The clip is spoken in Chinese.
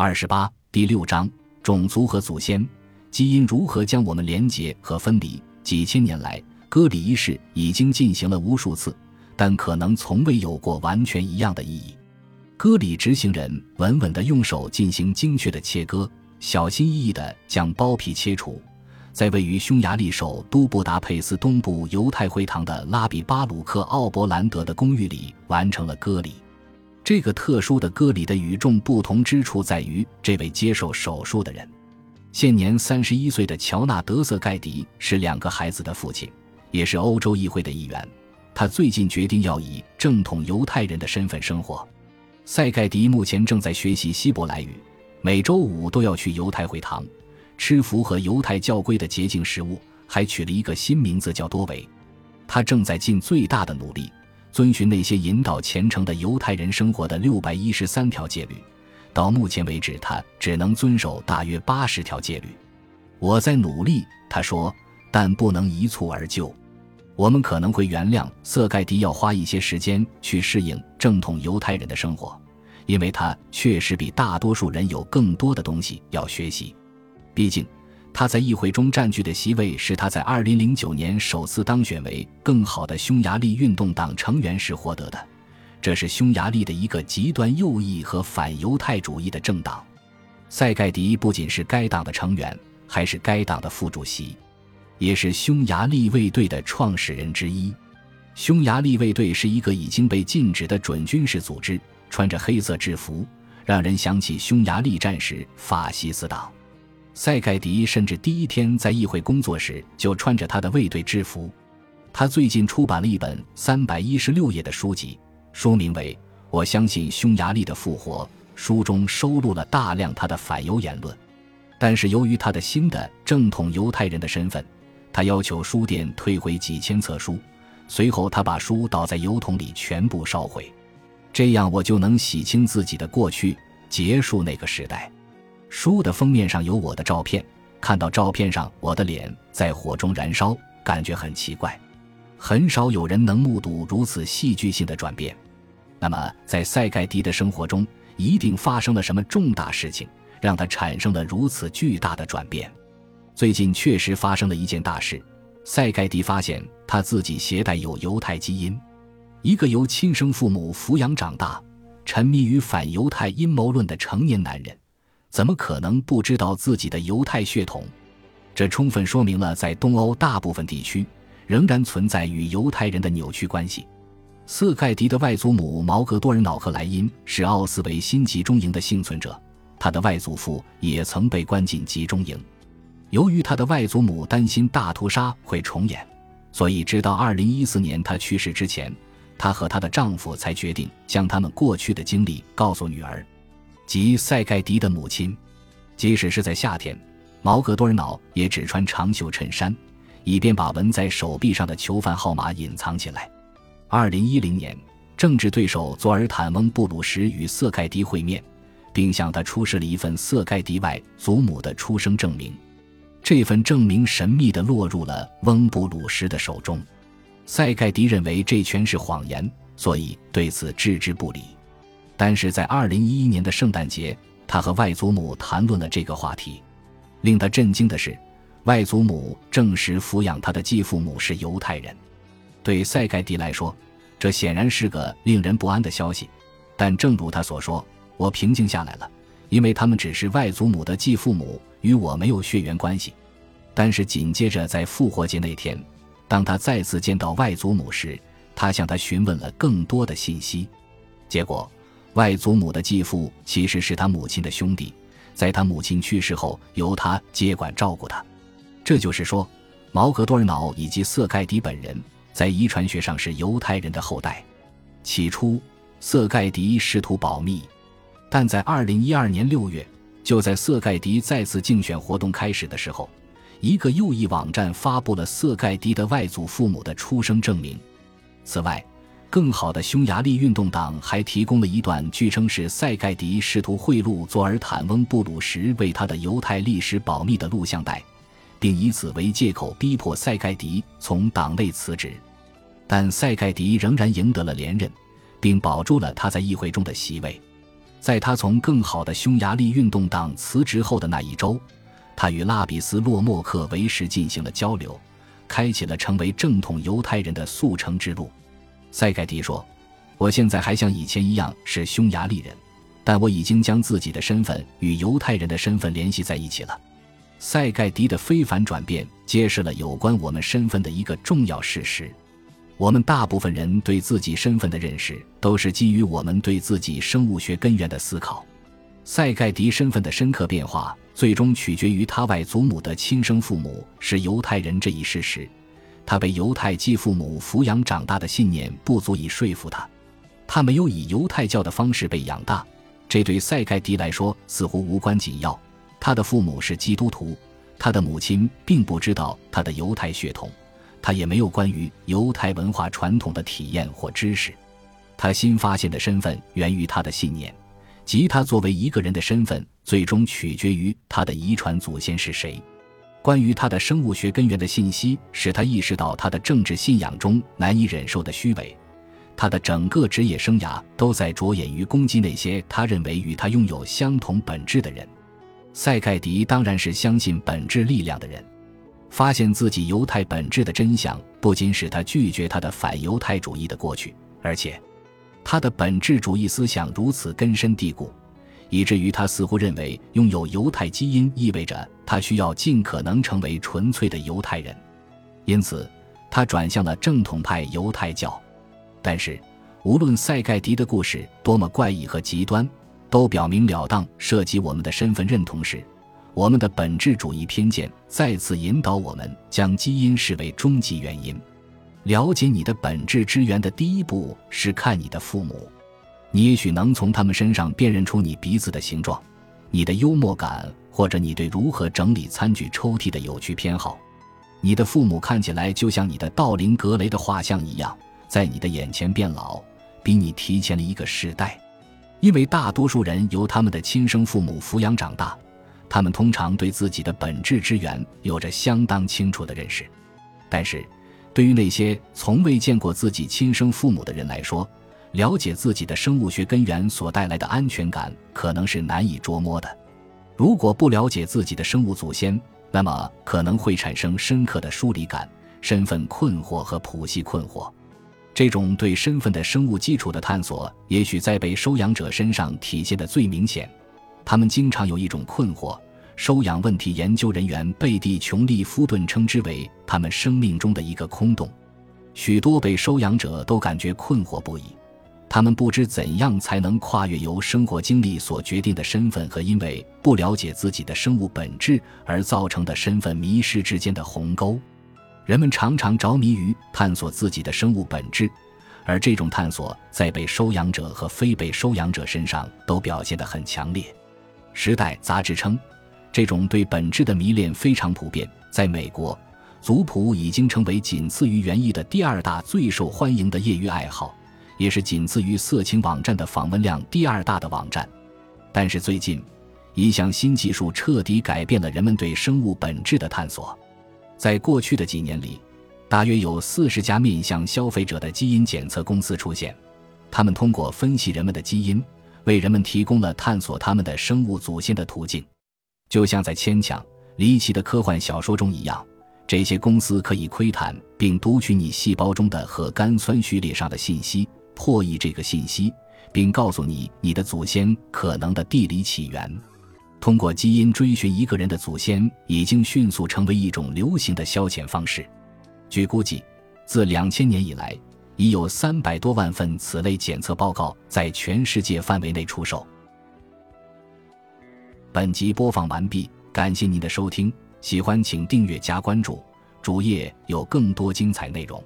二十八第六章种族和祖先基因如何将我们连结和分离？几千年来，割礼仪式已经进行了无数次，但可能从未有过完全一样的意义。割礼执行人稳稳地用手进行精确的切割，小心翼翼地将包皮切除，在位于匈牙利首都布达佩斯东部犹太会堂的拉比巴鲁克奥伯兰德的公寓里完成了割礼。这个特殊的割礼的与众不同之处在于，这位接受手术的人，现年三十一岁的乔纳德·瑟盖迪是两个孩子的父亲，也是欧洲议会的议员。他最近决定要以正统犹太人的身份生活。塞盖迪目前正在学习希伯来语，每周五都要去犹太会堂，吃符合犹太教规的洁净食物，还取了一个新名字叫多维。他正在尽最大的努力。遵循那些引导虔诚的犹太人生活的六百一十三条戒律，到目前为止，他只能遵守大约八十条戒律。我在努力，他说，但不能一蹴而就。我们可能会原谅瑟盖迪要花一些时间去适应正统犹太人的生活，因为他确实比大多数人有更多的东西要学习。毕竟。他在议会中占据的席位是他在2009年首次当选为更好的匈牙利运动党成员时获得的，这是匈牙利的一个极端右翼和反犹太主义的政党。塞盖迪不仅是该党的成员，还是该党的副主席，也是匈牙利卫队的创始人之一。匈牙利卫队是一个已经被禁止的准军事组织，穿着黑色制服，让人想起匈牙利战时法西斯党。塞盖迪甚至第一天在议会工作时就穿着他的卫队制服。他最近出版了一本三百一十六页的书籍，书名为《我相信匈牙利的复活》。书中收录了大量他的反犹言论，但是由于他的新的正统犹太人的身份，他要求书店退回几千册书。随后，他把书倒在油桶里全部烧毁，这样我就能洗清自己的过去，结束那个时代。书的封面上有我的照片，看到照片上我的脸在火中燃烧，感觉很奇怪。很少有人能目睹如此戏剧性的转变。那么，在塞盖迪的生活中，一定发生了什么重大事情，让他产生了如此巨大的转变？最近确实发生了一件大事：塞盖迪发现他自己携带有犹太基因。一个由亲生父母抚养长大、沉迷于反犹太阴谋论的成年男人。怎么可能不知道自己的犹太血统？这充分说明了在东欧大部分地区仍然存在与犹太人的扭曲关系。瑟盖迪的外祖母毛格多尔瑙克莱因是奥斯维辛集中营的幸存者，他的外祖父也曾被关进集中营。由于他的外祖母担心大屠杀会重演，所以直到2014年他去世之前，她和她的丈夫才决定将他们过去的经历告诉女儿。及塞盖迪的母亲，即使是在夏天，毛格多尔瑙也只穿长袖衬衫，以便把纹在手臂上的囚犯号码隐藏起来。二零一零年，政治对手佐尔坦翁布鲁什与瑟盖迪会面，并向他出示了一份瑟盖迪外祖母的出生证明。这份证明神秘地落入了翁布鲁什的手中。塞盖迪认为这全是谎言，所以对此置之不理。但是在二零一一年的圣诞节，他和外祖母谈论了这个话题。令他震惊的是，外祖母证实抚养他的继父母是犹太人。对塞盖迪来说，这显然是个令人不安的消息。但正如他所说，我平静下来了，因为他们只是外祖母的继父母，与我没有血缘关系。但是紧接着在复活节那天，当他再次见到外祖母时，他向他询问了更多的信息。结果。外祖母的继父其实是他母亲的兄弟，在他母亲去世后，由他接管照顾他。这就是说，毛格多尔瑙以及瑟盖迪本人在遗传学上是犹太人的后代。起初，瑟盖迪试图保密，但在2012年6月，就在瑟盖迪再次竞选活动开始的时候，一个右翼网站发布了瑟盖迪的外祖父母的出生证明。此外，更好的匈牙利运动党还提供了一段据称是塞盖迪试图贿赂佐尔坦翁布鲁什为他的犹太历史保密的录像带，并以此为借口逼迫塞盖迪从党内辞职。但塞盖迪仍然赢得了连任，并保住了他在议会中的席位。在他从更好的匈牙利运动党辞职后的那一周，他与拉比斯洛莫克维什进行了交流，开启了成为正统犹太人的速成之路。塞盖迪说：“我现在还像以前一样是匈牙利人，但我已经将自己的身份与犹太人的身份联系在一起了。”塞盖迪的非凡转变揭示了有关我们身份的一个重要事实。我们大部分人对自己身份的认识，都是基于我们对自己生物学根源的思考。塞盖迪身份的深刻变化，最终取决于他外祖母的亲生父母是犹太人这一事实。他被犹太继父母抚养长大的信念不足以说服他。他没有以犹太教的方式被养大，这对塞盖迪来说似乎无关紧要。他的父母是基督徒，他的母亲并不知道他的犹太血统。他也没有关于犹太文化传统的体验或知识，他新发现的身份源于他的信念，即他作为一个人的身份最终取决于他的遗传祖先是谁。关于他的生物学根源的信息使他意识到他的政治信仰中难以忍受的虚伪。他的整个职业生涯都在着眼于攻击那些他认为与他拥有相同本质的人。塞盖迪当然是相信本质力量的人。发现自己犹太本质的真相，不仅使他拒绝他的反犹太主义的过去，而且，他的本质主义思想如此根深蒂固，以至于他似乎认为拥有犹太基因意味着他需要尽可能成为纯粹的犹太人。因此，他转向了正统派犹太教。但是，无论塞盖迪的故事多么怪异和极端，都表明了当涉及我们的身份认同时。我们的本质主义偏见再次引导我们将基因视为终极原因。了解你的本质之源的第一步是看你的父母。你也许能从他们身上辨认出你鼻子的形状、你的幽默感，或者你对如何整理餐具抽屉的有趣偏好。你的父母看起来就像你的道林格雷的画像一样，在你的眼前变老，比你提前了一个世代。因为大多数人由他们的亲生父母抚养长大。他们通常对自己的本质之源有着相当清楚的认识，但是，对于那些从未见过自己亲生父母的人来说，了解自己的生物学根源所带来的安全感可能是难以捉摸的。如果不了解自己的生物祖先，那么可能会产生深刻的疏离感、身份困惑和谱系困惑。这种对身份的生物基础的探索，也许在被收养者身上体现的最明显。他们经常有一种困惑，收养问题研究人员贝蒂·琼利夫顿称之为他们生命中的一个空洞。许多被收养者都感觉困惑不已，他们不知怎样才能跨越由生活经历所决定的身份和因为不了解自己的生物本质而造成的身份迷失之间的鸿沟。人们常常着迷于探索自己的生物本质，而这种探索在被收养者和非被收养者身上都表现得很强烈。《时代》杂志称，这种对本质的迷恋非常普遍。在美国，族谱已经成为仅次于园艺的第二大最受欢迎的业余爱好，也是仅次于色情网站的访问量第二大的网站。但是最近，一项新技术彻底改变了人们对生物本质的探索。在过去的几年里，大约有四十家面向消费者的基因检测公司出现，他们通过分析人们的基因。为人们提供了探索他们的生物祖先的途径，就像在牵强离奇的科幻小说中一样。这些公司可以窥探并读取你细胞中的核苷酸序列上的信息，破译这个信息，并告诉你你的祖先可能的地理起源。通过基因追寻一个人的祖先，已经迅速成为一种流行的消遣方式。据估计，自两千年以来。已有三百多万份此类检测报告在全世界范围内出售。本集播放完毕，感谢您的收听，喜欢请订阅加关注，主页有更多精彩内容。